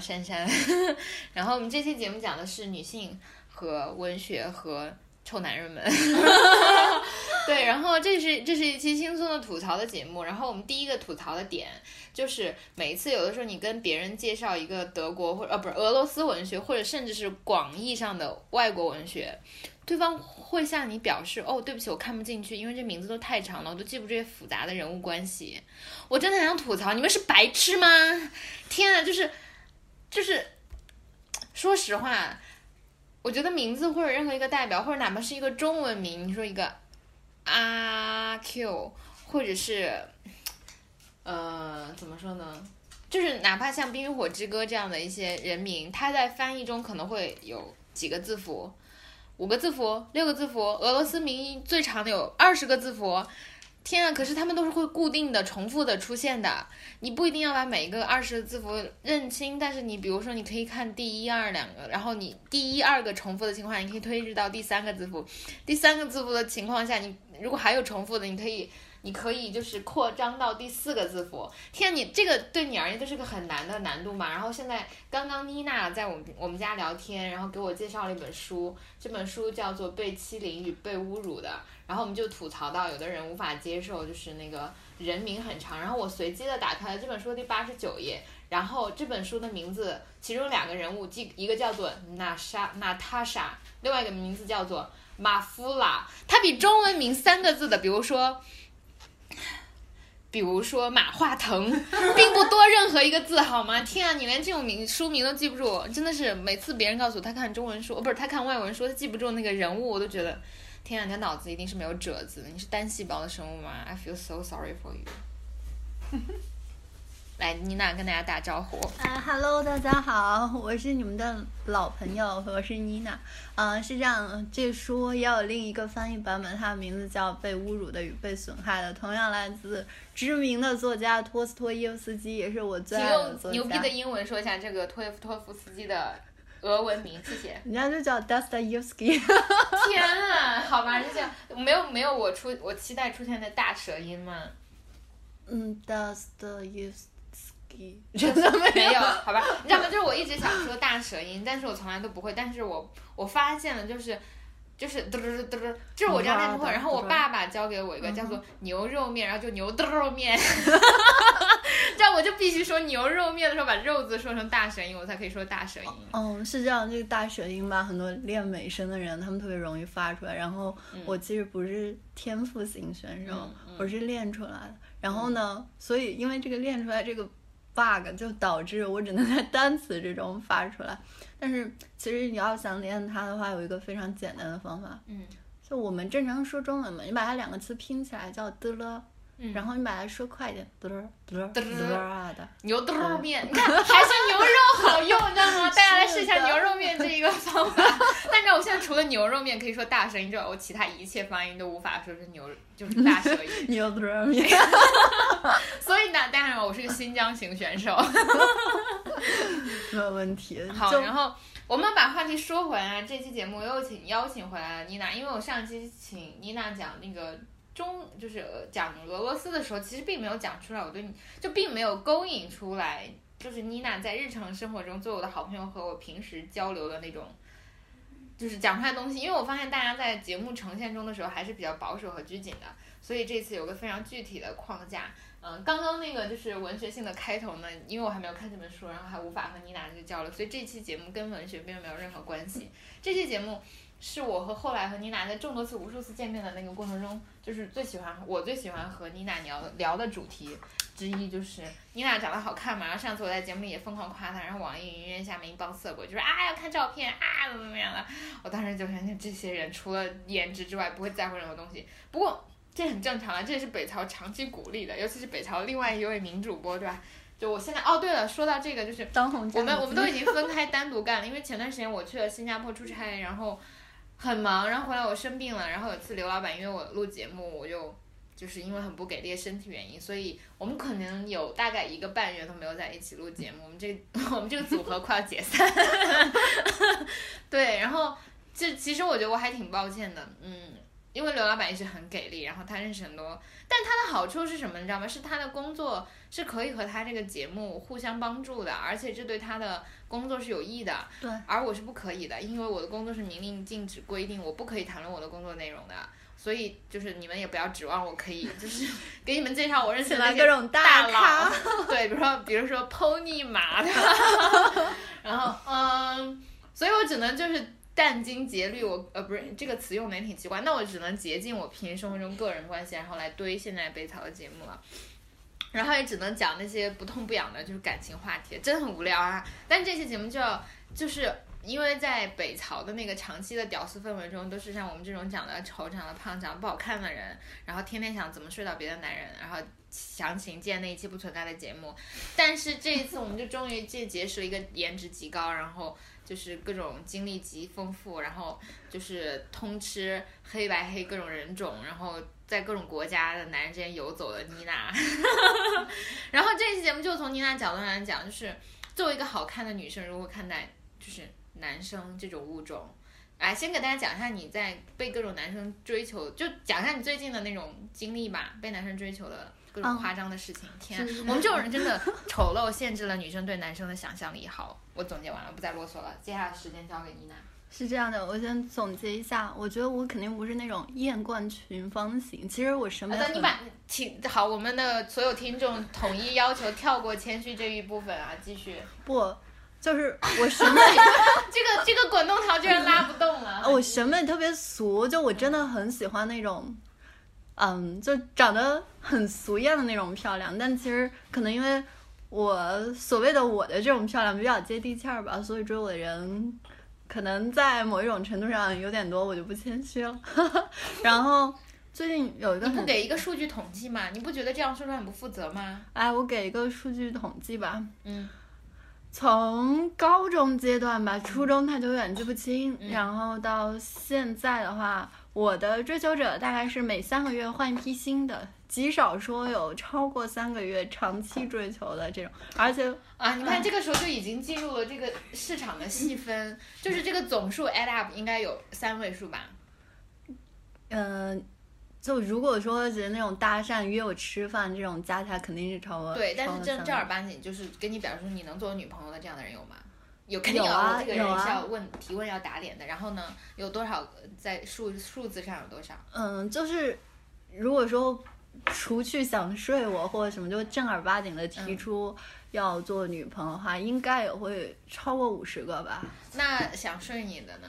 珊珊，然后我们这期节目讲的是女性和文学和臭男人们。对，然后这是这是一期轻松的吐槽的节目。然后我们第一个吐槽的点就是每一次有的时候你跟别人介绍一个德国或呃不是俄罗斯文学，或者甚至是广义上的外国文学，对方会向你表示哦，对不起，我看不进去，因为这名字都太长了，我都记不住这些复杂的人物关系。我真的很想吐槽，你们是白痴吗？天啊，就是就是，说实话，我觉得名字或者任何一个代表，或者哪怕是一个中文名，你说一个阿 Q，或者是呃怎么说呢？就是哪怕像《冰与火之歌》这样的一些人名，它在翻译中可能会有几个字符，五个字符、六个字符。俄罗斯名最长的有二十个字符。天啊！可是他们都是会固定的、重复的出现的。你不一定要把每一个二十字符认清，但是你比如说，你可以看第一、二两个，然后你第一、二个重复的情况，你可以推至到第三个字符。第三个字符的情况下，你如果还有重复的，你可以，你可以就是扩张到第四个字符。天，你这个对你而言都是个很难的难度嘛。然后现在刚刚妮娜在我们我们家聊天，然后给我介绍了一本书，这本书叫做《被欺凌与被侮辱的》。然后我们就吐槽到，有的人无法接受，就是那个人名很长。然后我随机的打开了这本书第八十九页，然后这本书的名字，其中两个人物，即一个叫做娜莎娜塔莎，另外一个名字叫做马夫拉。它比中文名三个字的，比如说，比如说马化腾，并不多任何一个字，好吗？天啊，你连这种名书名都记不住，真的是每次别人告诉我他看中文书，不是他看外文书，他记不住那个人物，我都觉得。天啊，你的脑子一定是没有褶子的，你是单细胞的生物吗？I feel so sorry for you。来，妮娜跟大家打招呼。啊哈喽，大家好，我是你们的老朋友，我是妮娜。嗯，是这样，这书也有另一个翻译版本，它的名字叫《被侮辱的与被损害的》，同样来自知名的作家托斯托耶夫斯基，也是我最爱的作家。牛逼的英文说一下这个托耶夫托夫斯基的。俄文名，谢谢。人家就叫 Dostoevsky。天啊，好吧，人家没有没有我出我期待出现的大舌音吗？嗯，Dostoevsky 真的没有，好吧？你知道吗？就是我一直想说大舌音，但是我从来都不会。但是我我发现了，就是就是嘚嘚嘚嘚，就是我这样练不会。然后我爸爸教给我一个叫做牛肉面，然后就牛嘚肉面。这样我就必须说牛肉面的时候把肉字说成大舌音，我才可以说大舌音。嗯，是这样，这个大舌音吧，很多练美声的人他们特别容易发出来。然后我其实不是天赋型选手，我是练出来的。然后呢，所以因为这个练出来这个 bug 就导致我只能在单词之中发出来。但是其实你要想练它的话，有一个非常简单的方法。嗯，就我们正常说中文嘛，你把它两个词拼起来叫的了。然后你把它说快一点，嘚儿嘚儿嘚儿的牛肉面，你看还是牛肉好用，你知道吗？大家来试一下牛肉面这一个方法。但是我现在除了牛肉面可以说大声音之外，我其他一切发音都无法说是牛，就是大舌音。牛肚面。所以呢，当然我是个新疆型选手。没有问题。好，然后我们把话题说回来，这期节目又请邀请回来了妮娜，因为我上期请妮娜讲那个。中就是讲俄罗斯的时候，其实并没有讲出来，我对你就并没有勾引出来，就是妮娜在日常生活中做我的好朋友和我平时交流的那种，就是讲出来的东西。因为我发现大家在节目呈现中的时候还是比较保守和拘谨的，所以这次有个非常具体的框架。嗯，刚刚那个就是文学性的开头呢，因为我还没有看这本书，然后还无法和妮娜去交流，所以这期节目跟文学并没有任何关系。这期节目。是我和后来和妮娜在众多次、无数次见面的那个过程中，就是最喜欢我最喜欢和妮娜聊聊的主题之一，就是妮娜长得好看嘛。然后上次我在节目里也疯狂夸她，然后网易云音乐下面一帮色鬼就说啊要看照片啊怎么怎么样的。我当时就相信这些人除了颜值之外不会在乎任何东西。不过这很正常啊，这也是北朝长期鼓励的，尤其是北朝另外一位名主播对吧？就我现在哦对了，说到这个就是当红我们我们都已经分开单独干了，因为前段时间我去了新加坡出差，然后。很忙，然后回来我生病了，然后有次刘老板约我录节目，我就就是因为很不给力的身体原因，所以我们可能有大概一个半月都没有在一起录节目，我们这 我们这个组合快要解散。对，然后这其实我觉得我还挺抱歉的，嗯，因为刘老板一直很给力，然后他认识很多，但他的好处是什么？你知道吗？是他的工作是可以和他这个节目互相帮助的，而且这对他的工作是有益的。对，而我是不可以的，因为我的工作是明令禁止规定，我不可以谈论我的工作内容的。所以就是你们也不要指望我可以，就是 给你们介绍我认识的各种大咖，对，比如说比如说 Pony 马的，然后嗯，所以我只能就是殚精竭虑，我呃不是这个词用的也挺奇怪，那我只能竭尽我平时生活中个人关系，然后来堆现在北草的节目了，然后也只能讲那些不痛不痒的，就是感情话题，真的很无聊啊。但这期节目就要就是。因为在北曹的那个长期的屌丝氛围中，都是像我们这种长得丑、长得胖、长得不好看的人，然后天天想怎么睡到别的男人，然后详情见那一期不存在的节目。但是这一次，我们就终于结结识了一个颜值极高，然后就是各种经历极丰富，然后就是通吃黑白黑各种人种，然后在各种国家的男人之间游走的妮娜。然后这期节目就从妮娜角度上来讲，就是作为一个好看的女生，如何看待就是。男生这种物种，来先给大家讲一下你在被各种男生追求，就讲一下你最近的那种经历吧，被男生追求的各种夸张的事情。天，我们这种人真的丑陋，限制了女生对男生的想象力。好，我总结完了，不再啰嗦了。接下来时间交给妮娜。是这样的，我先总结一下，我觉得我肯定不是那种艳冠群芳型。其实我审美很。你把听好，我们的所有听众统一要求跳过谦虚这一部分啊，继续。不。就是我审美，这个这个滚动条居然拉不动了。我审美特别俗，就我真的很喜欢那种，嗯，就长得很俗艳的那种漂亮。但其实可能因为我所谓的我的这种漂亮比较接地气儿吧，所以追我的人可能在某一种程度上有点多，我就不谦虚了。然后最近有一个，你不给一个数据统计吗？你不觉得这样说出来很不负责吗？哎，我给一个数据统计吧。嗯。从高中阶段吧，初中他就有点记不清，然后到现在的话，我的追求者大概是每三个月换一批新的，极少说有超过三个月长期追求的这种，而且啊，你看这个时候就已经进入了这个市场的细分，就是这个总数 add up 应该有三位数吧？嗯。就如果说是那种搭讪约我吃饭这种加起来肯定是超过对，但是正正儿八经就是跟你表示说你能做我女朋友的这样的人有吗？有肯定有啊，这个人是要问提问要打脸的。然后呢，有多少在数数字上有多少？嗯，就是如果说除去想睡我或者什么，就正儿八经的提出要做女朋友的话，应该也会超过五十个吧。那想睡你的呢？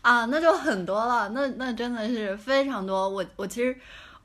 啊，那就很多了，那那真的是非常多。我我其实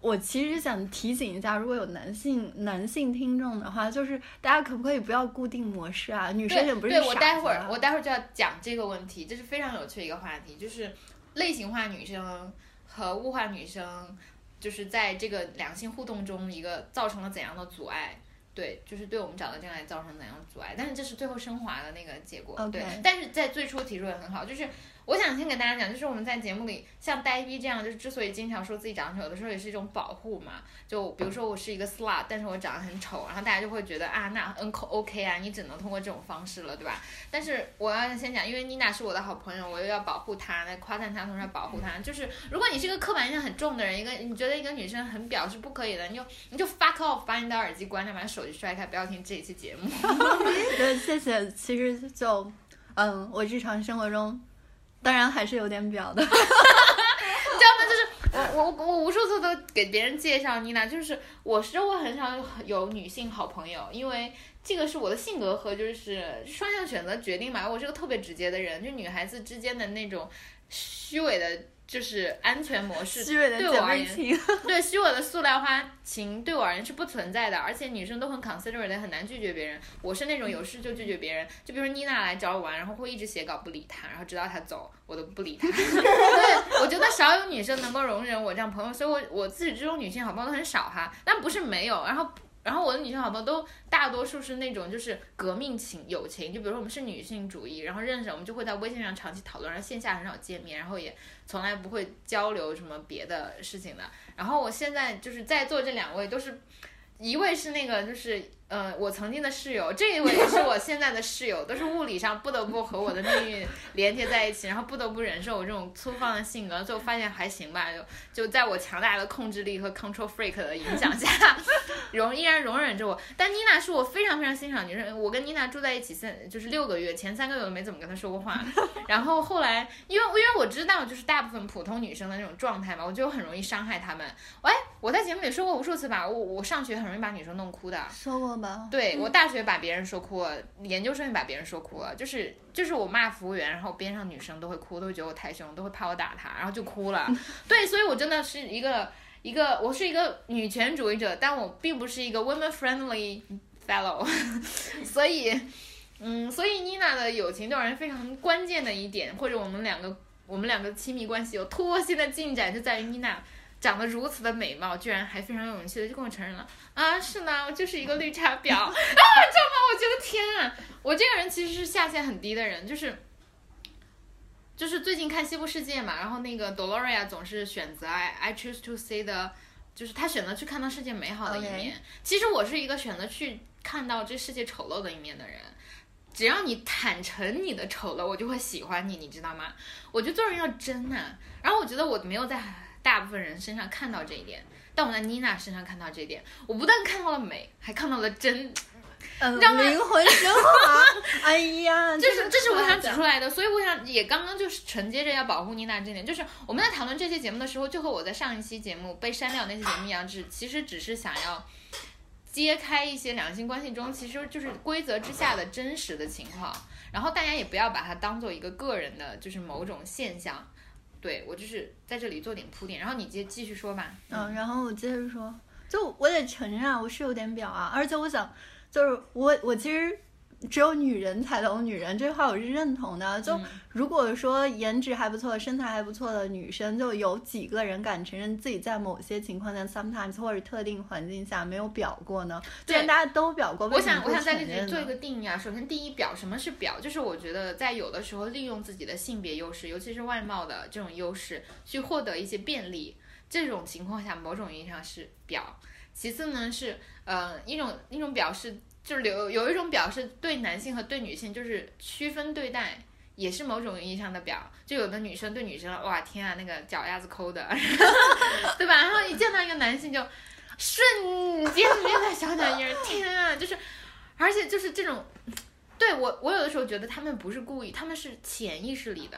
我其实想提醒一下，如果有男性男性听众的话，就是大家可不可以不要固定模式啊？女生也不是对，我待会儿我待会儿就要讲这个问题，这是非常有趣的一个话题，就是类型化女生和物化女生，就是在这个两性互动中一个造成了怎样的阻碍？对，就是对我们找到真爱造成怎样的阻碍？但是这是最后升华的那个结果。对，但是在最初提出也很好，就是。我想先给大家讲，就是我们在节目里像呆逼这样，就是之所以经常说自己长得丑，有的时候也是一种保护嘛。就比如说我是一个 slut，但是我长得很丑，然后大家就会觉得啊，那 N O K 啊，你只能通过这种方式了，对吧？但是我要先讲，因为妮娜是我的好朋友，我又要保护她，来夸赞她，同时要保护她。就是如果你是一个刻板印象很重的人，一个你觉得一个女生很婊是不可以的，你就你就 fuck off，把你的耳机关掉，把手机摔开，不要听这一期节目。对，谢谢。其实就嗯，我日常生活中。当然还是有点表的，你知道吗？就是我我我无数次都给别人介绍妮娜，就是我是我很少有女性好朋友，因为这个是我的性格和就是双向选择决定嘛。我是个特别直接的人，就女孩子之间的那种虚伪的。就是安全模式，对我而言，对虚伪的塑料花情对我而言是不存在的，而且女生都很 considerate，很难拒绝别人。我是那种有事就拒绝别人，就比如说妮娜来找我玩，然后会一直写稿不理她，然后直到她走，我都不理她。对，我觉得少有女生能够容忍我这样朋友，所以我我自始至终女性好朋友都很少哈，但不是没有，然后。然后我的女性好朋友都大多数是那种就是革命情友情，就比如说我们是女性主义，然后认识我们就会在微信上长期讨论，然后线下很少见面，然后也从来不会交流什么别的事情的。然后我现在就是在座这两位都是一位是那个就是呃我曾经的室友，这一位是我现在的室友，都是物理上不得不和我的命运连接在一起，然后不得不忍受我这种粗放的性格，最后发现还行吧，就就在我强大的控制力和 control freak 的影响下，容依然容忍着我。但妮娜是我非常非常欣赏女生，我跟妮娜住在一起三就是六个月，前三个月我没怎么跟她说过话，然后后来因为因为我知道就是大部分普通女生的那种状态嘛，我就很容易伤害她们。哎，我在节目里说过无数次吧，我我上学很容易把女生弄哭的。说过吧？对我大学把别人说哭了，研究生也把别人说哭了，就是就是我骂服务员，然后边上女生都会哭，都会觉得我太凶，都会怕我打她，然后就哭了。对，所以我真的是一个一个，我是一个女权主义者，但我并不是一个 women friendly fellow，所以，嗯，所以妮娜的友情对我而言非常关键的一点，或者我们两个我们两个亲密关系有突破性的进展，就在于妮娜。长得如此的美貌，居然还非常有勇气的就跟我承认了啊！是呢，我就是一个绿茶婊 啊！知道吗？我觉得天啊，我这个人其实是下限很低的人，就是就是最近看《西部世界》嘛，然后那个 Doloria 总是选择 I I choose to see 的，就是他选择去看到世界美好的一面。其实我是一个选择去看到这世界丑陋的一面的人。只要你坦诚你的丑陋，我就会喜欢你，你知道吗？我觉得做人要真呐。然后我觉得我没有在。大部分人身上看到这一点，但我在妮娜身上看到这一点，我不但看到了美，还看到了真，嗯，灵魂升华。哎呀，这是这是我想指出来的，所以我想也刚刚就是承接着要保护妮娜这点，就是我们在讨论这期节目的时候，就和我在上一期节目被删掉那期节目一样，只其实只是想要揭开一些两性关系中其实就是规则之下的真实的情况，然后大家也不要把它当做一个个人的，就是某种现象。对我就是在这里做点铺垫，然后你接继续说吧。嗯，然后我接着说，就我得承认啊，我是有点表啊，而且我想，就是我我其实。只有女人才懂女人，这话我是认同的。就如果说颜值还不错、身材还不错的女生，就有几个人敢承认自己在某些情况下，sometimes 或者特定环境下没有表过呢？既然大家都表过，我想我想在这里做一个定义啊。首先，第一表什么是表？就是我觉得在有的时候利用自己的性别优势，尤其是外貌的这种优势，去获得一些便利，这种情况下，某种意义上是表。其次呢，是呃一种一种表示。就是有有一种表示对男性和对女性就是区分对待，也是某种意义上的表。就有的女生对女生，哇天啊，那个脚丫子抠的，对吧？然后一见到一个男性就瞬间变得小脚印，天啊！就是，而且就是这种，对我我有的时候觉得他们不是故意，他们是潜意识里的。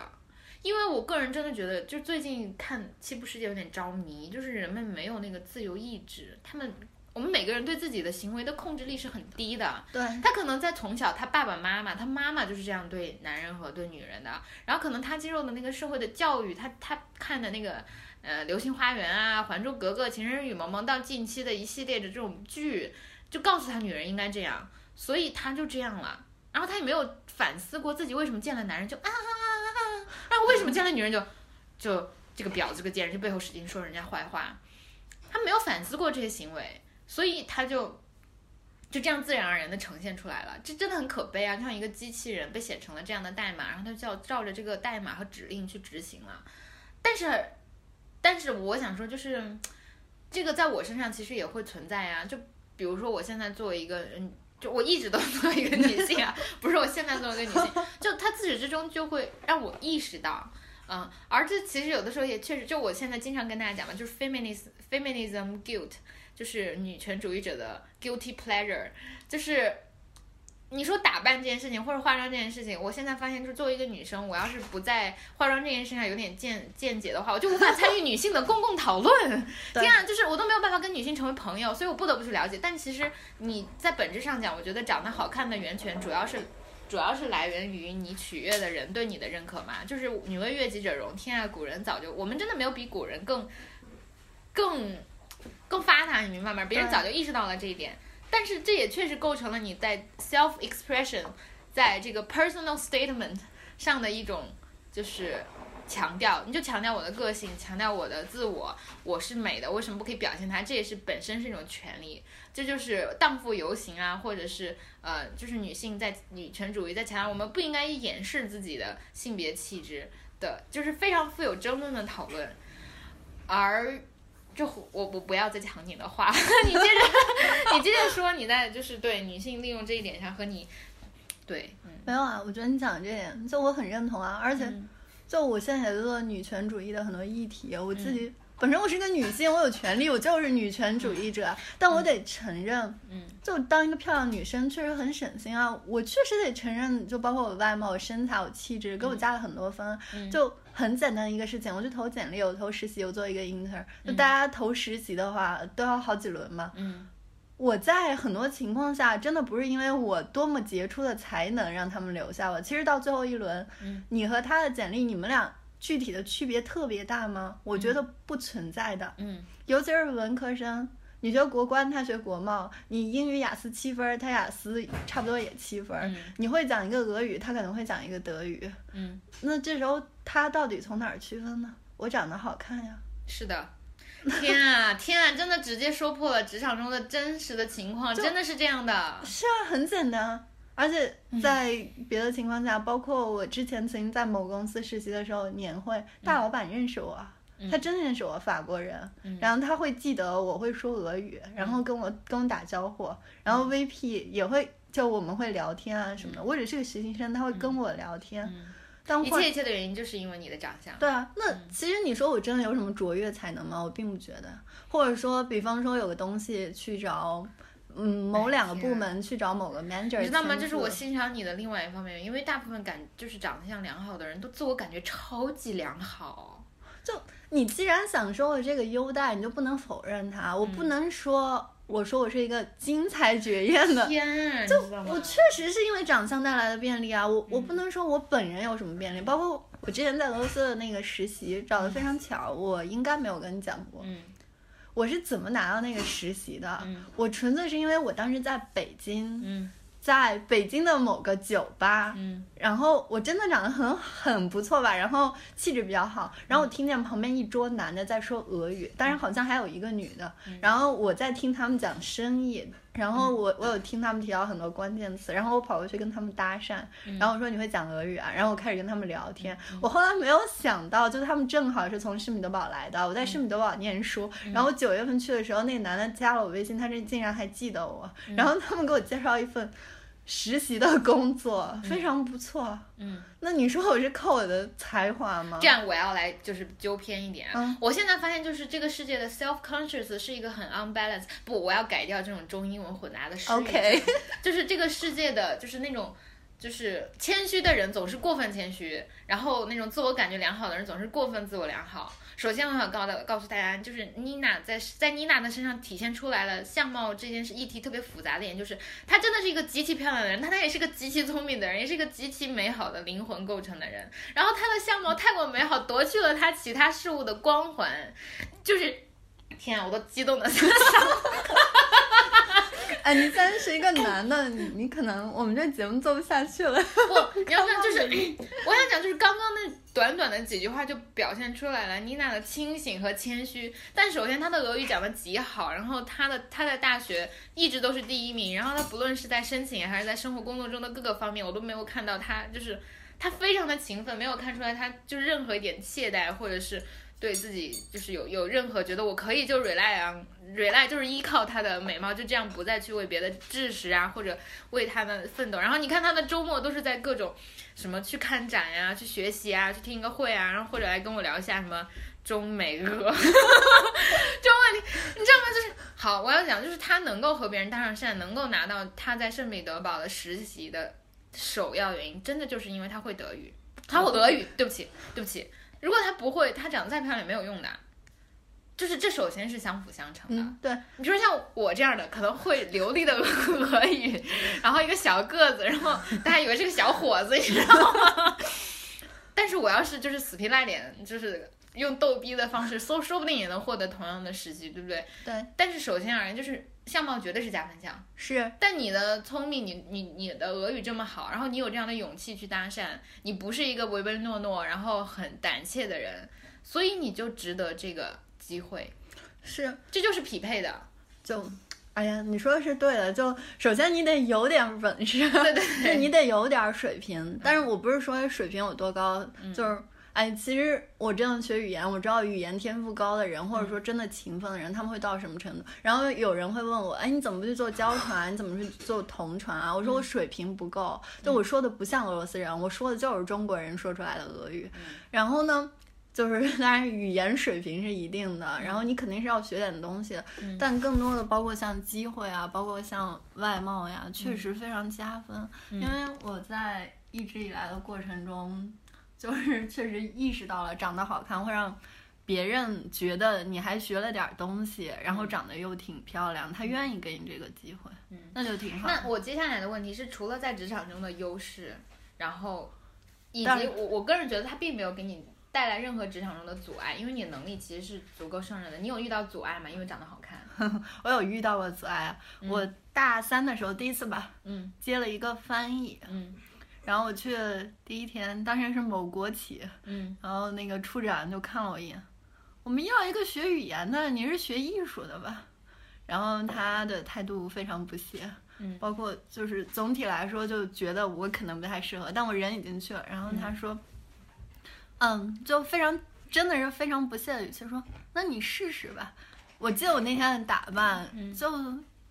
因为我个人真的觉得，就最近看《七部世界》有点着迷，就是人们没有那个自由意志，他们。我们每个人对自己的行为的控制力是很低的。对，他可能在从小，他爸爸妈妈，他妈妈就是这样对男人和对女人的。然后可能他接受的那个社会的教育，他他看的那个呃《流星花园》啊，《还珠格格》、《情深深雨蒙蒙》到近期的一系列的这种剧，就告诉他女人应该这样，所以他就这样了。然后他也没有反思过自己为什么见了男人就啊啊啊啊啊，然后为什么见了女人就就这个婊子这个贱人就背后使劲说人家坏话，他没有反思过这些行为。所以他就就这样自然而然的呈现出来了，这真的很可悲啊！就像一个机器人被写成了这样的代码，然后他就要照着这个代码和指令去执行了。但是，但是我想说，就是这个在我身上其实也会存在呀。就比如说，我现在作为一个，嗯，就我一直都作为一个女性啊，不是我现在作为一个女性，就她自始至终就会让我意识到，嗯，而这其实有的时候也确实，就我现在经常跟大家讲嘛，就是 feminism feminism guilt。就是女权主义者的 guilty pleasure，就是你说打扮这件事情或者化妆这件事情，我现在发现，就是作为一个女生，我要是不在化妆这件事上有点见见解的话，我就无法参与女性的公共讨论。天啊，就是我都没有办法跟女性成为朋友，所以我不得不去了解。但其实你在本质上讲，我觉得长得好看的源泉主要是主要是来源于你取悦的人对你的认可嘛。就是女为悦己者容，天啊，古人早就我们真的没有比古人更更。更发达，你明白吗？别人早就意识到了这一点，但是这也确实构成了你在 self expression，在这个 personal statement 上的一种就是强调，你就强调我的个性，强调我的自我，我是美的，为什么不可以表现它？这也是本身是一种权利，这就是荡妇游行啊，或者是呃，就是女性在女权主义在强调我们不应该掩饰自己的性别气质的，就是非常富有争论的讨论，而。就我我不要再抢你的话，你接着你接着说你在就是对女性利用这一点上和你对没有啊，我觉得你讲这点就我很认同啊，而且就我现在也做女权主义的很多议题，我自己。本身我是个女性，我有权利，我就是女权主义者。但我得承认，嗯，就当一个漂亮女生确实很省心啊。我确实得承认，就包括我外貌、我身材、我气质，给我加了很多分。就很简单的一个事情，我去投简历，我投实习，我做一个 intern。就大家投实习的话，都要好几轮嘛。嗯，我在很多情况下，真的不是因为我多么杰出的才能让他们留下我。其实到最后一轮，你和他的简历，你们俩。具体的区别特别大吗？我觉得不存在的。嗯，尤其是文科生，你学国关，他学国贸，你英语雅思七分，他雅思差不多也七分。你会讲一个俄语，他可能会讲一个德语。嗯，那这时候他到底从哪儿区分呢？我长得好看呀。是的，天啊天啊，真的直接说破了职场中的真实的情况，真的是这样的。是啊，很简单。而且在别的情况下，包括我之前曾经在某公司实习的时候，年会大老板认识我，他真认识我，法国人，然后他会记得我会说俄语，然后跟我跟我打招呼，然后 VP 也会就我们会聊天啊什么的。我只是个实习生，他会跟我聊天。一切一切的原因就是因为你的长相。对啊，那其实你说我真的有什么卓越才能吗？我并不觉得。或者说，比方说有个东西去找。嗯，某两个部门去找某个 manager，你知道吗？这是我欣赏你的另外一方面，因为大部分感就是长相良好的人都自我感觉超级良好。就你既然享受了这个优待，你就不能否认它。我不能说我说我是一个精彩绝艳的，天，就我确实是因为长相带来的便利啊。我我不能说我本人有什么便利，包括我之前在俄罗斯的那个实习找的非常巧，我应该没有跟你讲过。嗯。我是怎么拿到那个实习的？我纯粹是因为我当时在北京，在北京的某个酒吧，然后我真的长得很很不错吧，然后气质比较好，然后我听见旁边一桌男的在说俄语，当然好像还有一个女的，然后我在听他们讲生意。然后我我有听他们提到很多关键词，然后我跑过去跟他们搭讪，然后我说你会讲俄语啊，然后我开始跟他们聊天。我后来没有想到，就他们正好是从施米德堡来的，我在施米德堡念书，然后我九月份去的时候，那个男的加了我微信，他这竟然还记得我，然后他们给我介绍一份。实习的工作非常不错，嗯，那你说我是靠我的才华吗？这样我要来就是纠偏一点，嗯，我现在发现就是这个世界的 self conscious 是一个很 unbalanced，不，我要改掉这种中英文混杂的事 o k 就是这个世界的就是那种。就是谦虚的人总是过分谦虚，然后那种自我感觉良好的人总是过分自我良好。首先，我想告的告诉大家，就是妮娜在在妮娜的身上体现出来了相貌这件事议题特别复杂的点，就是她真的是一个极其漂亮的人，她她也是个极其聪明的人，也是一个极其美好的灵魂构成的人。然后她的相貌太过美好，夺去了她其他事物的光环，就是天啊，我都激动的想。哎，你既然是一个男的，你你可能我们这节目做不下去了。不，你 要看就是，我想讲就是刚刚那短短的几句话就表现出来了妮娜的清醒和谦虚。但首先她的俄语讲的极好，然后她的她在大学一直都是第一名，然后她不论是在申请还是在生活工作中的各个方面，我都没有看到她就是她非常的勤奋，没有看出来她就是任何一点懈怠或者是。对自己就是有有任何觉得我可以就 rely on rely 就是依靠她的美貌，就这样不再去为别的知识啊或者为他们奋斗。然后你看他的周末都是在各种什么去看展呀、去学习啊、去听一个会啊，然后或者来跟我聊一下什么中美俄 中问题，你知道吗？就是好，我要讲就是他能够和别人搭上线，能够拿到他在圣彼得堡的实习的首要原因，真的就是因为他会德语，他会俄语。对不起，对不起。如果他不会，他长得再漂亮也没有用的，就是这首先是相辅相成的。对，你说像我这样的，可能会流利的俄语，然后一个小个子，然后大家以为是个小伙子，你知道吗？但是我要是就是死皮赖脸，就是用逗逼的方式，说说不定也能获得同样的时机，对不对？对。但是首先而言，就是相貌绝对是加分项。是。但你的聪明，你你你的俄语这么好，然后你有这样的勇气去搭讪，你不是一个唯唯诺诺，然后很胆怯的人，所以你就值得这个机会。是。这就是匹配的。就。哎呀，你说的是对的。就首先你得有点本事，对对，就你得有点水平。但是我不是说水平有多高，就是哎，其实我真的学语言，我知道语言天赋高的人，或者说真的勤奋的人，他们会到什么程度。然后有人会问我，哎，你怎么不去做交传？你怎么去做同传啊？我说我水平不够，就我说的不像俄罗斯人，我说的就是中国人说出来的俄语。然后呢，就是 当然语言水平是一定的，然后你肯定是要学点东西，但更多的包括像机会啊，包括像外貌呀，确实非常加分。因为我在一直以来的过程中。就是确实意识到了，长得好看会让别人觉得你还学了点东西，然后长得又挺漂亮，他愿意给你这个机会，嗯，那就挺好。那我接下来的问题是，除了在职场中的优势，然后以及我我个人觉得他并没有给你带来任何职场中的阻碍，因为你的能力其实是足够胜任的。你有遇到阻碍吗？因为长得好看，我有遇到过阻碍。我大三的时候第一次吧，嗯，接了一个翻译，嗯。然后我去第一天，当时是某国企，嗯，然后那个处长就看了我一眼，我们要一个学语言的，你是学艺术的吧？然后他的态度非常不屑，嗯，包括就是总体来说就觉得我可能不太适合，但我人已经去了。然后他说，嗯，就非常真的是非常不屑的语气说，那你试试吧。我记得我那天的打扮就。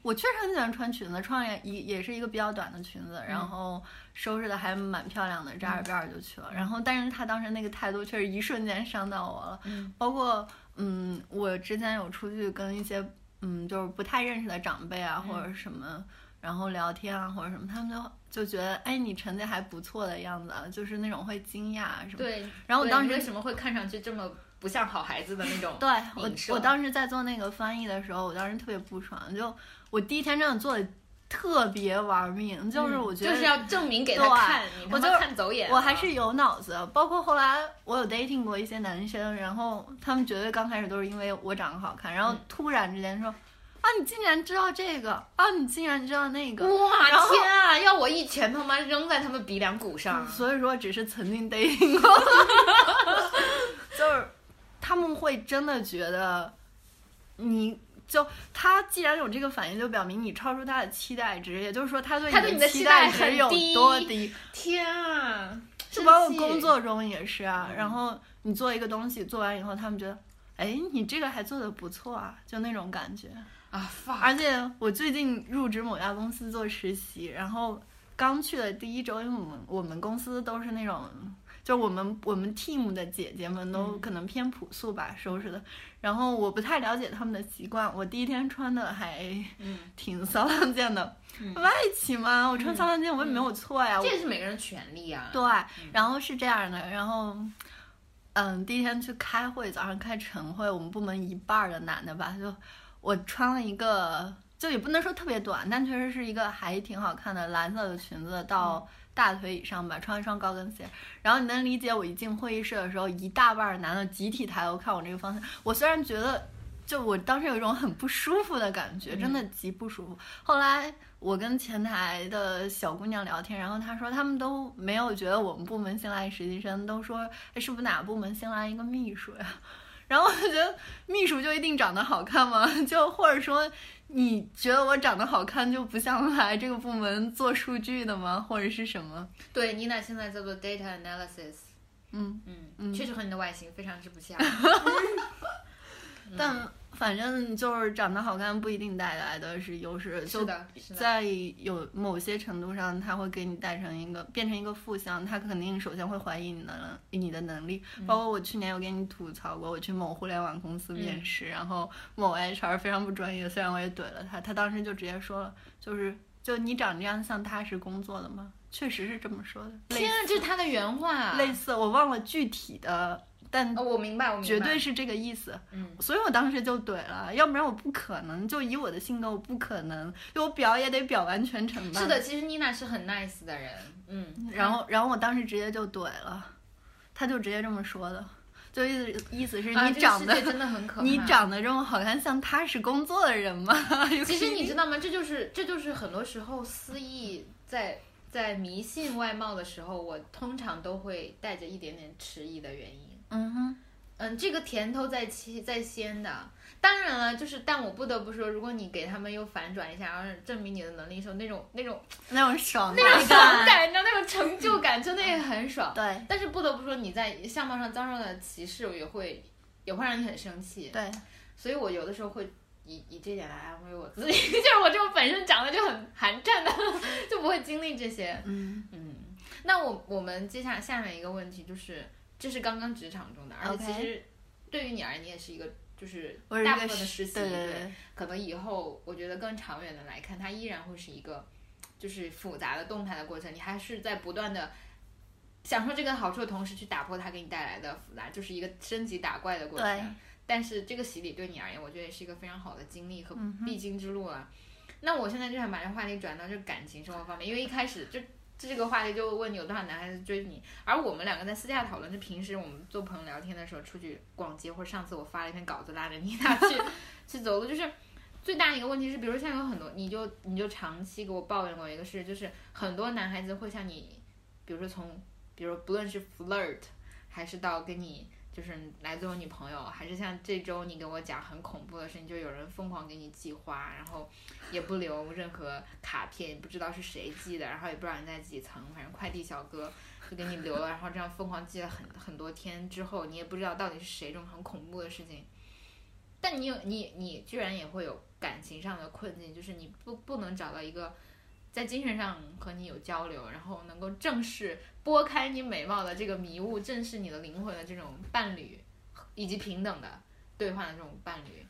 我确实很喜欢穿裙子，穿也也也是一个比较短的裙子，然后收拾的还蛮漂亮的，扎着辫儿就去了。然后，但是他当时那个态度确实一瞬间伤到我了。嗯，包括嗯，我之前有出去跟一些嗯，就是不太认识的长辈啊，或者什么，然后聊天啊，或者什么，他们就就觉得，哎，你成绩还不错的样子，就是那种会惊讶什么。对。然后我当时为什么会看上去这么不像好孩子的那种？对我，我当时在做那个翻译的时候，我当时特别不爽，就。我第一天真的做的特别玩命，就是我觉得就是要证明给他看，我就看走眼。我还是有脑子，包括后来我有 dating 过一些男生，然后他们绝对刚开始都是因为我长得好看，然后突然之间说啊，你竟然知道这个啊，你竟然知道那个，哇天啊，要我一拳他妈扔在他们鼻梁骨上。所以说，只是曾经 dating 过，就是他们会真的觉得你。就他既然有这个反应，就表明你超出他的期待值，也就是说他对你的期待值有多低。天啊！就包括工作中也是啊。然后你做一个东西做完以后，他们觉得，哎，你这个还做的不错啊，就那种感觉啊。而且我最近入职某家公司做实习，然后刚去的第一周，因为我们我们公司都是那种。就我们我们 team 的姐姐们都可能偏朴素吧，收拾的。然后我不太了解他们的习惯，我第一天穿的还挺骚浪贱的，外企嘛，我穿骚浪贱我也没有错呀。这是每个人权利啊。对，然后是这样的，然后嗯，第一天去开会，早上开晨会，我们部门一半的男的吧，就我穿了一个，就也不能说特别短，但确实是一个还挺好看的蓝色的裙子到。大腿以上吧，穿一双高跟鞋，然后你能理解我一进会议室的时候，一大半男的集体抬头看我这个方向。我虽然觉得，就我当时有一种很不舒服的感觉，真的极不舒服。后来我跟前台的小姑娘聊天，然后她说他们都没有觉得我们部门新来实习生，都说哎是不是哪个部门新来一个秘书呀？然后我觉得秘书就一定长得好看吗？就或者说？你觉得我长得好看就不像来这个部门做数据的吗？或者是什么？对，妮娜现在在做 data analysis。嗯嗯嗯，确实和你的外形非常之不像。但。反正就是长得好看不一定带来的是优势，就在有某些程度上，他会给你带成一个变成一个负向，他肯定首先会怀疑你的你的能力。包括我去年有给你吐槽过，我去某互联网公司面试，然后某 HR 非常不专业，虽然我也怼了他，他当时就直接说了，就是就你长这样像踏实工作的吗？确实是这么说的。天啊，这是他的原话。类似，我忘了具体的。但我明白，我明白，绝对是这个意思。嗯，所以我当时就怼了，要不然我不可能，就以我的性格，我不可能，就我表也得表完全程吧。是的，其实妮娜是很 nice 的人。嗯，然后，然后我当时直接就怼了，他就直接这么说的，就意思意思是你长得真的很可 怕，你长得这么好看，像踏实工作的人吗？其实你知道吗？这就是这就是很多时候思意在在迷信外貌的时候，我通常都会带着一点点迟疑的原因。嗯哼，嗯，这个甜头在期在先的。当然了，就是但我不得不说，如果你给他们又反转一下，然后证明你的能力时候，那种那种那种爽那种爽感，你知道那种成就感，真的也很爽。对，但是不得不说，你在相貌上遭受的歧视也会也会让你很生气。对，所以我有的时候会以以这点来安慰我自己，就是我这种本身长得就很寒碜的，就不会经历这些。嗯嗯，那我我们接下来下面一个问题就是，这是刚刚职场中的，而且其实对于你而言，你也是一个就是大部分的实习，对对对，可能以后我觉得更长远的来看，它依然会是一个就是复杂的动态的过程，你还是在不断的。享受这个好处的同时，去打破它给你带来的复杂，就是一个升级打怪的过对程。但是这个洗礼对你而言，我觉得也是一个非常好的经历和必经之路啊。那我现在就想把这个话题转到这个感情生活方面，因为一开始就这个话题就问你有多少男孩子追你，而我们两个在私下讨论，就平时我们做朋友聊天的时候，出去逛街，或者上次我发了一篇稿子拉着你俩去 去走路，就是最大的一个问题是，比如像有很多，你就你就长期给我抱怨过一个事，就是很多男孩子会像你，比如说从，比如不论是 flirt，还是到跟你就是来做我女朋友，还是像这周你给我讲很恐怖的事情，就有人疯狂给你寄花，然后也不留任何卡片，也不知道是谁寄的，然后也不知道你在几层，反正快递小哥就给你留了，然后这样疯狂寄了很很多天之后，你也不知道到底是谁，这种很恐怖的事情。但你有你你居然也会有感情上的困境，就是你不不能找到一个在精神上和你有交流，然后能够正视拨开你美貌的这个迷雾，正视你的灵魂的这种伴侣，以及平等的兑换的这种伴侣。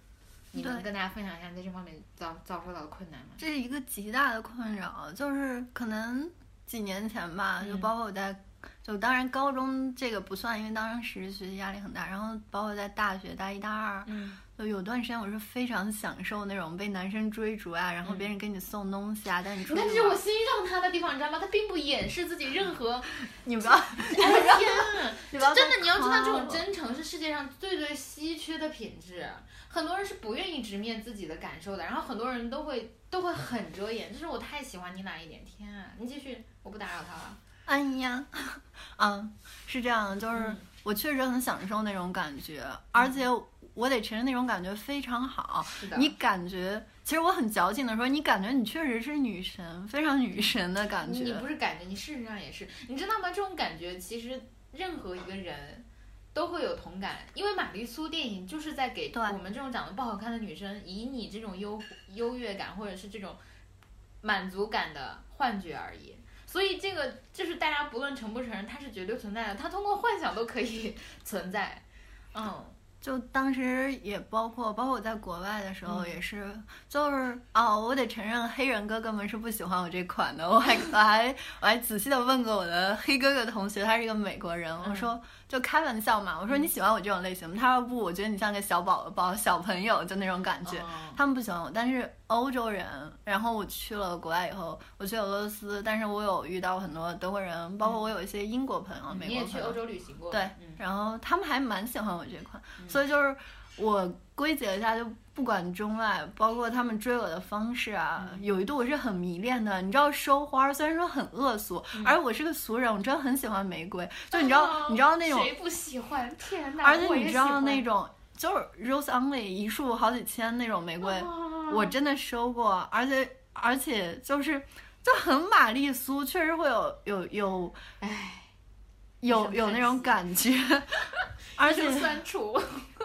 你能跟大家分享一下在这方面遭遭受到的困难吗？这是一个极大的困扰，就是可能几年前吧，就嗯包括我在，就当然高中这个不算，因为当时学习压力很大，然后包括在大学大一大二，嗯就有段时间我是非常享受那种被男生追逐啊，然后嗯别人给你送东西啊，带你出去玩这是我欣赏他的地方，你知道吗？他并不掩饰自己任何。你不要，哎呀天啊！你不要 真的，你要知道，这种真诚是世界上最最稀缺的品质。很多人是不愿意直面自己的感受的，然后很多人都会都会很遮掩。就是我太喜欢你哪一点，天啊！你继续，我不打扰他了。哎呀，嗯，是这样的，就是嗯我确实很享受那种感觉，而且我得承认那种感觉非常好。是的，你感觉，其实我很矫情的说，你感觉你确实是女神，非常女神的感觉你觉。不是感觉，你事实上也是，你知道吗？这种感觉其实任何一个人都会有同感，因为玛丽苏电影就是在给我们这种长得不好看的女生，以你这种优优越感或者是这种满足感的幻觉而已。所以这个就是大家不论承不承认，它是绝对存在的，它通过幻想都可以 存在。嗯，就当时也包括，包括我在国外的时候嗯也是，就是哦，我得承认黑人哥哥们是不喜欢我这款的。我还我还我还仔细的问过我的黑哥哥同学，他是一个美国人，我嗯说就开玩笑嘛，我说你喜欢我这种类型吗？他说不，我觉得你像个小宝宝、小朋友，就那种感觉。哦他们不喜欢我，但是欧洲人，然后我去了国外以后，我去俄罗斯，但是我有遇到很多德国人，包括我有一些英国朋友、美国朋友，也去欧洲旅行过？对嗯，然后他们还蛮喜欢我这款，嗯所以就是我归结一下，就不管中外，包括他们追我的方式啊，嗯有一度我是很迷恋的。你知道收花虽然说很恶俗，嗯而我是个俗人，我真的很喜欢玫瑰，就你知道，哦你知道那种，谁不喜欢？天哪！而且你知道那种就是 rose only 一束好几千那种玫瑰，哦我真的收过，而且而且就是就很玛丽苏，确实会有有有唉，有有那种感觉，而且酸楚。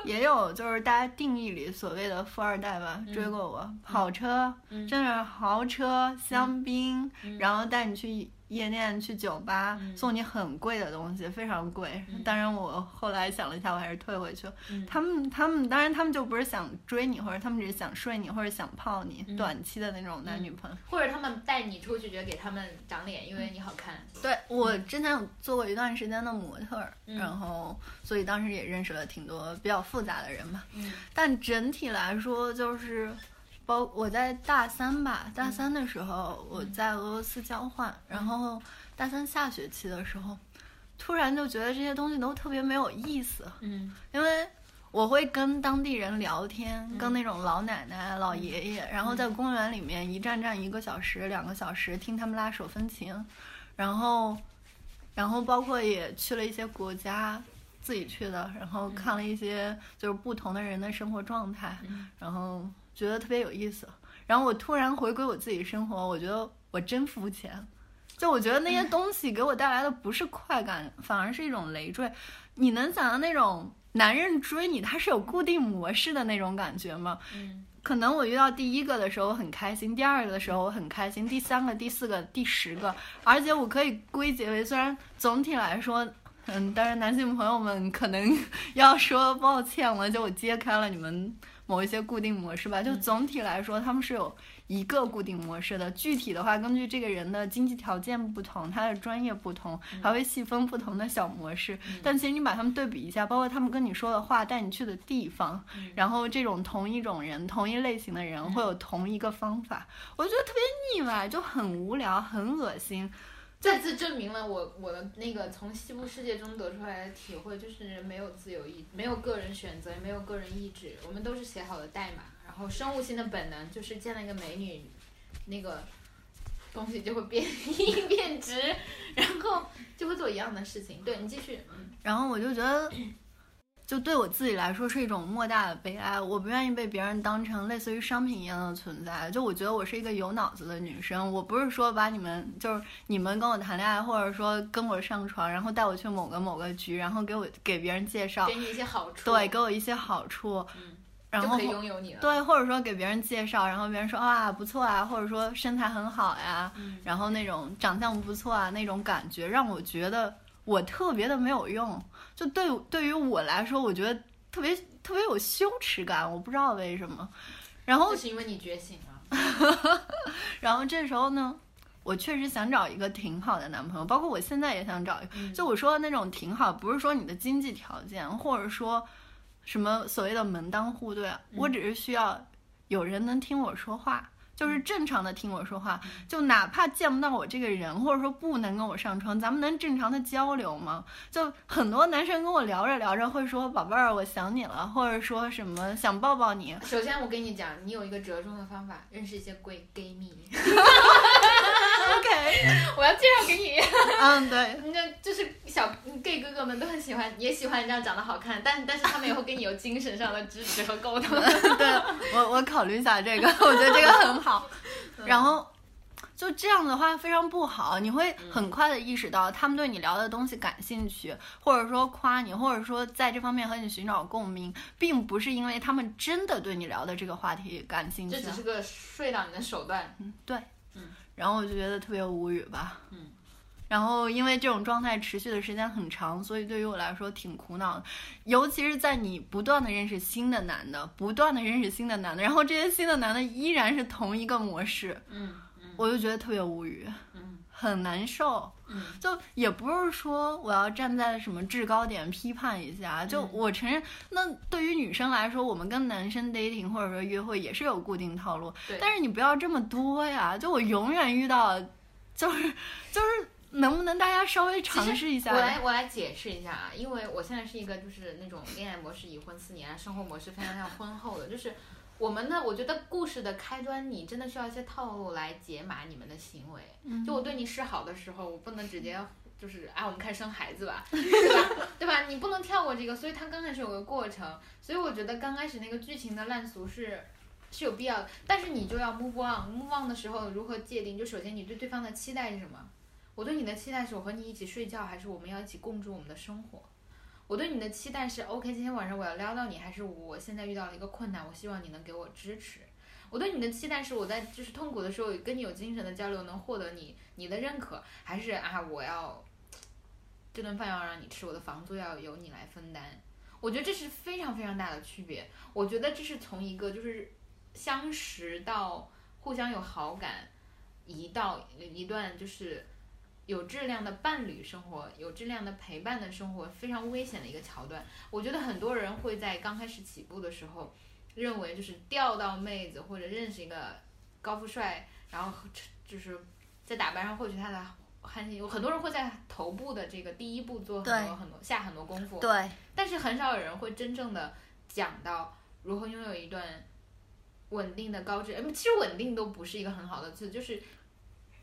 也有就是大家定义里所谓的富二代吧，嗯追过我，跑车，嗯真的是豪车、香槟，嗯然后带你去夜店、去酒吧，嗯送你很贵的东西，非常贵。嗯当然，我后来想了一下，我还是退回去了。嗯他们他们当然他们就不是想追你，或者他们只是想睡你，或者想泡你，嗯短期的那种男女朋友。或者他们带你出去，觉得给他们长脸，因为你好看。对我之前有做过一段时间的模特然后所以当时也认识了挺多比较复杂的人吧。嗯但整体来说，就是包我在大三吧，大三的时候我在俄罗斯交换，然后大三下学期的时候，突然就觉得这些东西都特别没有意思，嗯。因为。我会跟当地人聊天，跟那种老奶奶、老爷爷，然后在公园里面一站站一个小时、两个小时，听他们拉手风琴，然后，然后包括也去了一些国家，自己去的，然后看了一些就是不同的人的生活状态，然后觉得特别有意思。然后我突然回归我自己生活，我觉得我真肤浅。就我觉得那些东西给我带来的不是快感，反而是一种累赘。你能想到那种男人追你，他是有固定模式的那种感觉吗？嗯，可能我遇到第一个的时候很开心，第二个的时候我很开心，第三个、第四个、第十个，而且我可以归结为，虽然总体来说，嗯，当然男性朋友们可能 要说抱歉了，就我揭开了你们某一些固定模式吧。就总体来说，他们是有。一个固定模式的，具体的话，根据这个人的经济条件不同，他的专业不同，还会细分不同的小模式。但其实你把他们对比一下，包括他们跟你说的话，带你去的地方，然后这种同一种人、同一类型的人会有同一个方法，我觉得特别腻歪，就很无聊，很恶心。再次证明了我我的那个从西部世界中得出来的体会，就是没有自由意，没有个人选择，没有个人意志，我们都是写好的代码。然后生物性的本能就是见了一个美女，那个东西就会变 硬变直，然后就会做一样的事情。对你继续。然后我就觉得，就对我自己来说是一种莫大的悲哀。我不愿意被别人当成类似于商品一样的存在。就我觉得我是一个有脑子的女生。我不是说把你们就是你们跟我谈恋爱，或者说跟我上床，然后带我去某个某个局，然后给我给别人介绍，给你一些好处。对，给我一些好处。嗯。然后拥有你了对，或者说给别人介绍，然后别人说啊不错啊，或者说身材很好呀，然后那种长相不错啊，那种感觉让我觉得我特别的没有用。就对对于我来说，我觉得特别特别有羞耻感，我不知道为什么。然后是因为你觉醒了。然后这时候呢，我确实想找一个挺好的男朋友，包括我现在也想找一个。就我说的那种挺好，不是说你的经济条件，或者说。什么所谓的门当户对？我只是需要有人能听我说话。就是正常的听我说话，就哪怕见不到我这个人，或者说不能跟我上床，咱们能正常的交流吗？就很多男生跟我聊着聊着会说宝贝儿，我想你了，或者说什么想抱抱你。首先我跟你讲，你有一个折中的方法，认识一些闺 gay 蜜。OK，我要介绍给你。嗯，对，那就是小 gay 哥哥们都很喜欢，也喜欢你这样长得好看，但但是他们也会跟你有精神上的支持和沟通。对我，我考虑一下这个，我觉得这个很。好，然后就这样的话非常不好，你会很快的意识到他们对你聊的东西感兴趣，或者说夸你，或者说在这方面和你寻找共鸣，并不是因为他们真的对你聊的这个话题感兴趣，这只是个睡到你的手段。嗯，对，嗯，然后我就觉得特别无语吧，嗯。然后，因为这种状态持续的时间很长，所以对于我来说挺苦恼的。尤其是在你不断的认识新的男的，不断的认识新的男的，然后这些新的男的依然是同一个模式，嗯，我就觉得特别无语，嗯，很难受，嗯，就也不是说我要站在什么制高点批判一下，就我承认，那对于女生来说，我们跟男生 dating 或者说约会也是有固定套路，但是你不要这么多呀，就我永远遇到，就是 就是。能不能大家稍微尝试一下？我来我来解释一下啊，因为我现在是一个就是那种恋爱模式已婚四年，生活模式非常像婚后的，就是我们呢，我觉得故事的开端你真的需要一些套路来解码你们的行为。就我对你示好的时候，我不能直接 就是啊，我们开始生孩子吧，对吧？对吧？你不能跳过这个，所以它刚开始有个过程，所以我觉得刚开始那个剧情的烂俗是是有必要的，但是你就要 move on，move on 的时候如何界定？就首先你对对方的期待是什么？我对你的期待是我和你一起睡觉，还是我们要一起共筑我们的生活？我对你的期待是，OK，今天晚上我要撩到你，还是我现在遇到了一个困难，我希望你能给我支持。我对你的期待是，我在就是痛苦的时候跟你有精神的交流，能获得你你的认可，还是啊，我要这顿饭要让你吃，我的房租要由你来分担。我觉得这是非常非常大的区别。我觉得这是从一个就是相识到互相有好感，一到一段就是。有质量的伴侣生活，有质量的陪伴的生活，非常危险的一个桥段。我觉得很多人会在刚开始起步的时候，认为就是钓到妹子或者认识一个高富帅，然后就是在打扮上获取他的欢心。有很多人会在头部的这个第一步做很多很多下很多功夫，对。但是很少有人会真正的讲到如何拥有一段稳定的高质。嗯，其实稳定都不是一个很好的词，就是。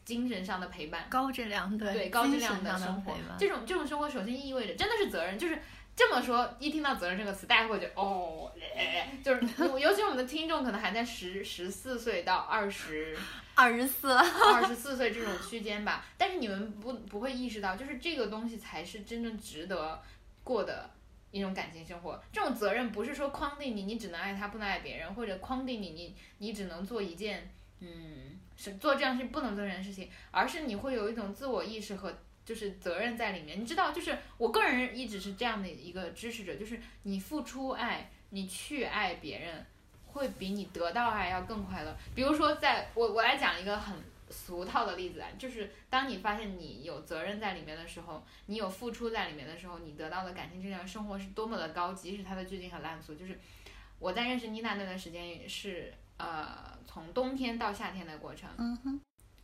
精神上的陪伴，高质量对对高质量的生活，这种这种生活首先意味着真的是责任，就是这么说，一听到责任这个词，大家会觉得哦，就是尤其我们的听众可能还在十十四岁到二十二十四 二十四岁这种区间吧。但是你们不不会意识到，就是这个东西才是真正值得过的一种感情生活。这种责任不是说框定你，你只能爱他不能爱别人，或者框定你，你你只能做一件嗯是做这样事不能做这件事情，而是你会有一种自我意识和。就是责任在里面，你知道，就是我个人一直是这样的一个支持者，就是你付出爱，你去爱别人，会比你得到爱要更快乐。比如说，在我我来讲一个很俗套的例子啊，就是当你发现你有责任在里面的时候，你有付出在里面的时候，你得到的感情质量、生活是多么的高，即使它的剧情很烂俗。就是我在认识妮娜那段时间是呃从冬天到夏天的过程，嗯哼，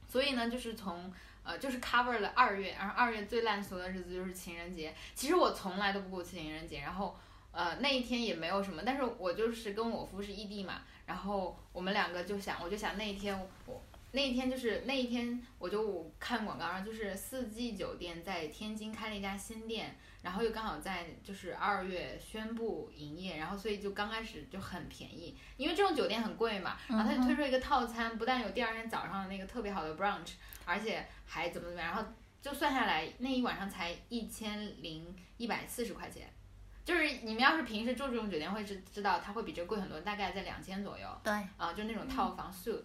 所以呢，就是从。呃，就是 cover 了二月，然后二月最烂俗的日子就是情人节。其实我从来都不过情人节，然后呃那一天也没有什么，但是我就是跟我夫是异地嘛，然后我们两个就想，我就想那一天我。那一天就是那一天，我就看广告上就是四季酒店在天津开了一家新店，然后又刚好在就是二月宣布营业，然后所以就刚开始就很便宜，因为这种酒店很贵嘛，然后他就推出一个套餐，不但有第二天早上的那个特别好的 brunch，而且还怎么怎么样，然后就算下来那一晚上才一千零一百四十块钱，就是你们要是平时住这种酒店会知知道它会比这贵很多，大概在两千左右，对，啊就那种套房 suite。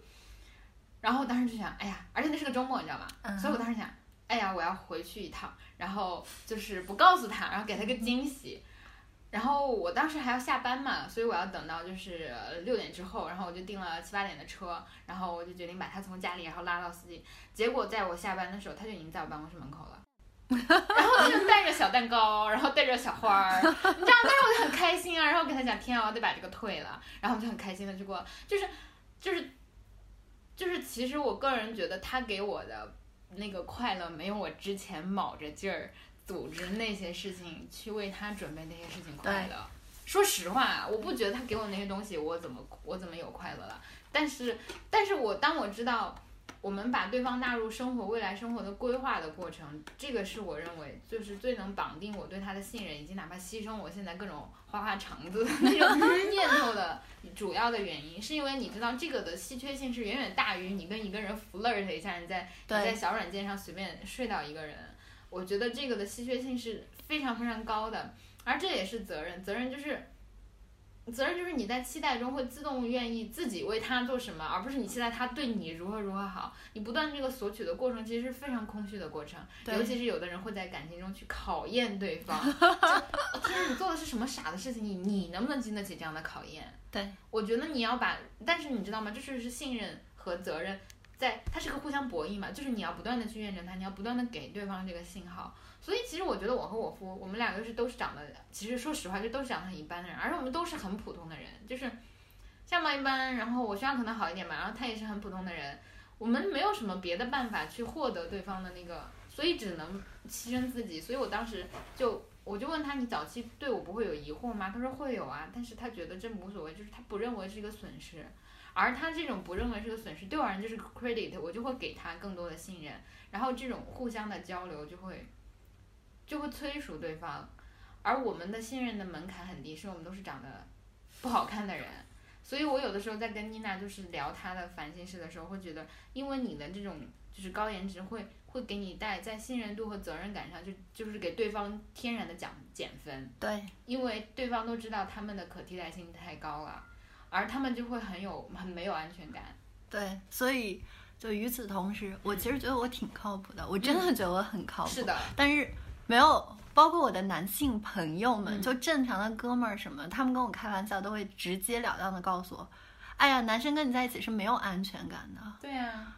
然后我当时就想，哎呀，而且那是个周末，你知道吗？所以我当时想，哎呀，我要回去一趟，然后就是不告诉他，然后给他个惊喜。然后我当时还要下班嘛，所以我要等到就是六点之后，然后我就订了七八点的车，然后我就决定把他从家里然后拉到司机。结果在我下班的时候，他就已经在我办公室门口了，然后他就带着小蛋糕，然后带着小花儿，你知道，当时我就很开心啊，然后我跟他讲，天啊，我得把这个退了，然后我就很开心的去过，就是就是。就是其实我个人觉得他给我的那个快乐没有我之前卯着劲儿组织那些事情去为他准备那些事情快乐。说实话，我不觉得他给我那些东西我怎么我怎么有快乐了。但是，但是我当我知道。我们把对方纳入生活、未来生活的规划的过程，这个是我认为就是最能绑定我对他的信任，以及哪怕牺牲我现在各种花花肠子的那种 念头的主要的原因，是因为你知道这个的稀缺性是远远大于你跟一个人 flirt 一下，你在你在小软件上随便睡到一个人，我觉得这个的稀缺性是非常非常高的，而这也是责任，责任就是。责任就是你在期待中会自动愿意自己为他做什么，而不是你期待他对你如何如何好。你不断这个索取的过程其实是非常空虚的过程，尤其是有的人会在感情中去考验对方。天，你做的是什么傻的事情？你你能不能经得起这样的考验？对，我觉得你要把，但是你知道吗？这就是信任和责任，在它是个互相博弈嘛，就是你要不断的去验证它，你要不断的给对方这个信号。所以其实我觉得我和我夫，我们两个是都是长得，其实说实话就都是长得很一般的人，而且我们都是很普通的人，就是相貌一般。然后我虽然可能好一点嘛，然后他也是很普通的人，我们没有什么别的办法去获得对方的那个，所以只能牺牲自己。所以我当时就我就问他，你早期对我不会有疑惑吗？他说会有啊，但是他觉得这无所谓，就是他不认为是一个损失，而他这种不认为是个损失，对我而言就是 credit，我就会给他更多的信任，然后这种互相的交流就会。就会催熟对方，而我们的信任的门槛很低，是我们都是长得不好看的人，所以我有的时候在跟妮娜就是聊她的烦心事的时候，会觉得，因为你的这种就是高颜值会会给你带在信任度和责任感上，就就是给对方天然的讲减分。对，因为对方都知道他们的可替代性太高了，而他们就会很有很没有安全感。对，所以就与此同时，我其实觉得我挺靠谱的，我真的觉得我很靠谱。是的，但是。没有，包括我的男性朋友们，就正常的哥们儿什么，他们跟我开玩笑都会直截了当的告诉我，哎呀，男生跟你在一起是没有安全感的。对呀，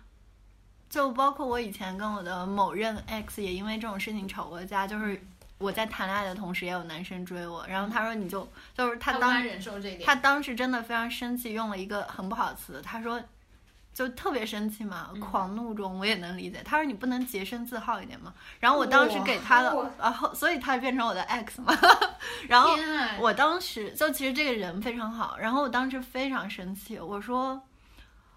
就包括我以前跟我的某任 X 也因为这种事情吵过架，就是我在谈恋爱的同时也有男生追我，然后他说你就就是他当他当时真的非常生气，用了一个很不好的词，他说。就特别生气嘛，狂怒中我也能理解。他说你不能洁身自好一点吗？然后我当时给他的，然后所以他变成我的 X 嘛。然后我当时就其实这个人非常好，然后我当时非常生气，我说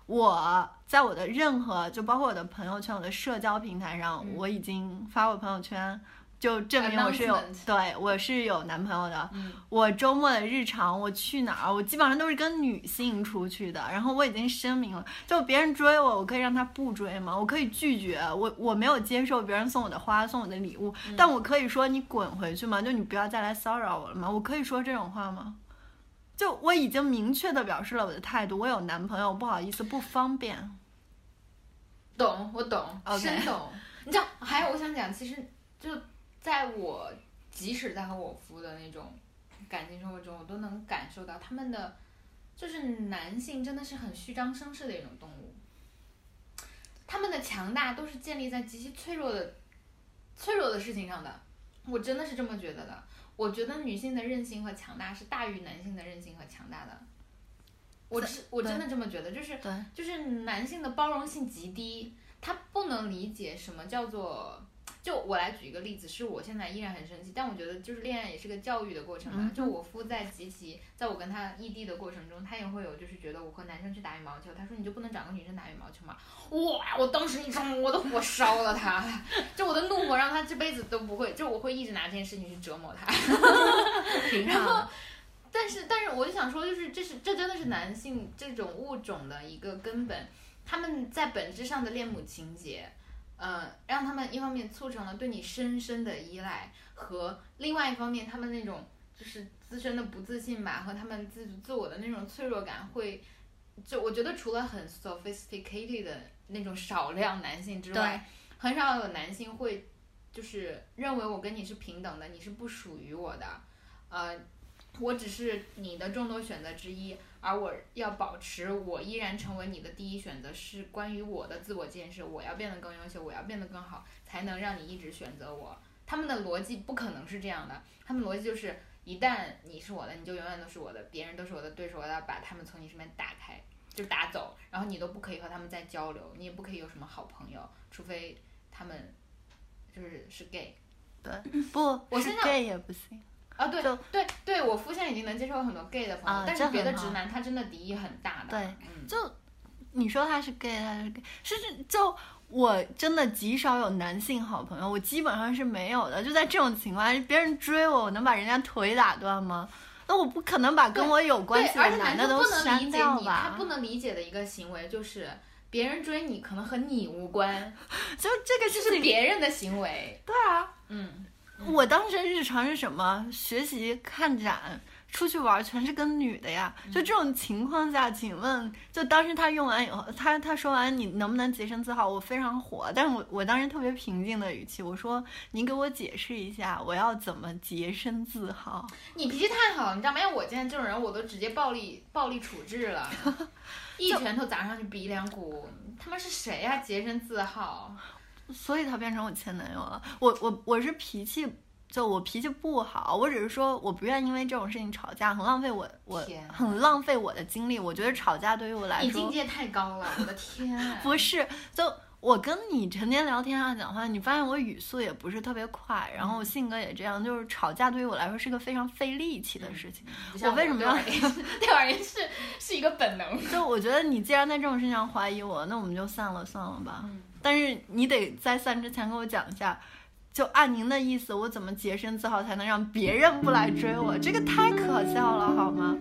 我在我的任何就包括我的朋友圈、我的社交平台上，我已经发过朋友圈。就证明我是有对我是有男朋友的。嗯我周末的日常，我去哪儿，我基本上都是跟女性出去的。然后我已经声明了，就别人追我，我可以让他不追吗？我可以拒绝，我我没有接受别人送我的花，送我的礼物，嗯但我可以说你滚回去吗？就你不要再来骚扰我了吗？我可以说这种话吗？就我已经明确的表示了我的态度，我有男朋友，不好意思，不方便。懂，我懂 OK 深懂。你知道，还有我想讲，其实就在我即使在和我夫的那种感情生活中，我都能感受到他们的，就是男性真的是很虚张声势的一种动物。他们的强大都是建立在极其脆弱的、脆弱的事情上的。我真的是这么觉得的。我觉得女性的韧性和强大是大于男性的韧性和强大的。我是我真的这么觉得，就是，就是男性的包容性极低，他不能理解什么叫做。就我来举一个例子，是我现在依然很生气，但我觉得就是恋爱也是个教育的过程嘛。嗯就我夫在极其在我跟他异地的过程中，他也会有就是觉得我和男生去打羽毛球，他说你就不能找个女生打羽毛球吗？哇！我当时一冲，我的火烧了他，就我的怒火让他这辈子都不会，就我会一直拿这件事情去折磨他。挺好的。但是，但是我就想说，就是这是这真的是男性这种物种的一个根本，他们在本质上的恋母情节，呃，让他们一方面促成了对你深深的依赖，和另外一方面他们那种就是自身的不自信吧，和他们自自我的那种脆弱感会，就我觉得除了很 sophisticated 的那种少量男性之外，很少有男性会就是认为我跟你是平等的，你是不属于我的，呃，我只是你的众多选择之一，而我要保持我依然成为你的第一选择，是关于我的自我建设，我要变得更优秀，我要变得更好，才能让你一直选择我。他们的逻辑不可能是这样的，他们逻辑就是一旦你是我的，你就永远都是我的，别人都是我的对手，我要把他们从你身边打开，就打走，然后你都不可以和他们再交流，你也不可以有什么好朋友，除非他们就是是 gay。对不，是我现在 gay 也不行。啊，对对对，我肤现在已经能接受很多 gay 的朋友，啊但是别的直男他真的敌意很大的。对嗯，就你说他是 gay，他是 gay，是是就我真的极少有男性好朋友，我基本上是没有的。就在这种情况下，别人追我，我能把人家腿打断吗？那我不可能把跟我有关，系的男的都删掉吧，他不？能理解的一个行为就是。别人追你可能和你无关，就这个就，是别人的行为。对啊，嗯，我当时日常是什么？学习、看展、出去玩，全是跟女的呀。嗯就这种情况下，请问，就当时他用完以后，他他说完你能不能洁身自好？我非常火，但是我我当时特别平静的语气，我说您给我解释一下，我要怎么洁身自好？你脾气太好了，你知道吗？要我见这种人，我都直接暴力暴力处置了，一拳头砸上去鼻梁骨。他妈是谁呀、洁身自好。所以他变成我前男友了。我我我是脾气。就我脾气不好，我只是说我不愿因为这种事情吵架，很浪费我我很浪费我的精力。我觉得吵架对于我来说，你境界太高了，我的天！不是，就我跟你成天聊天啊讲话，你发现我语速也不是特别快，然后我性格也这样，就是吵架对于我来说是个非常费力气的事情。我为什么要对我而言对我而言是是一个本能。就我觉得你既然在这种事情上怀疑我，那我们就散了算了吧。嗯但是你得在散之前跟我讲一下。就按您的意思，我怎么洁身自好才能让别人不来追我？这个太可笑了，好吗？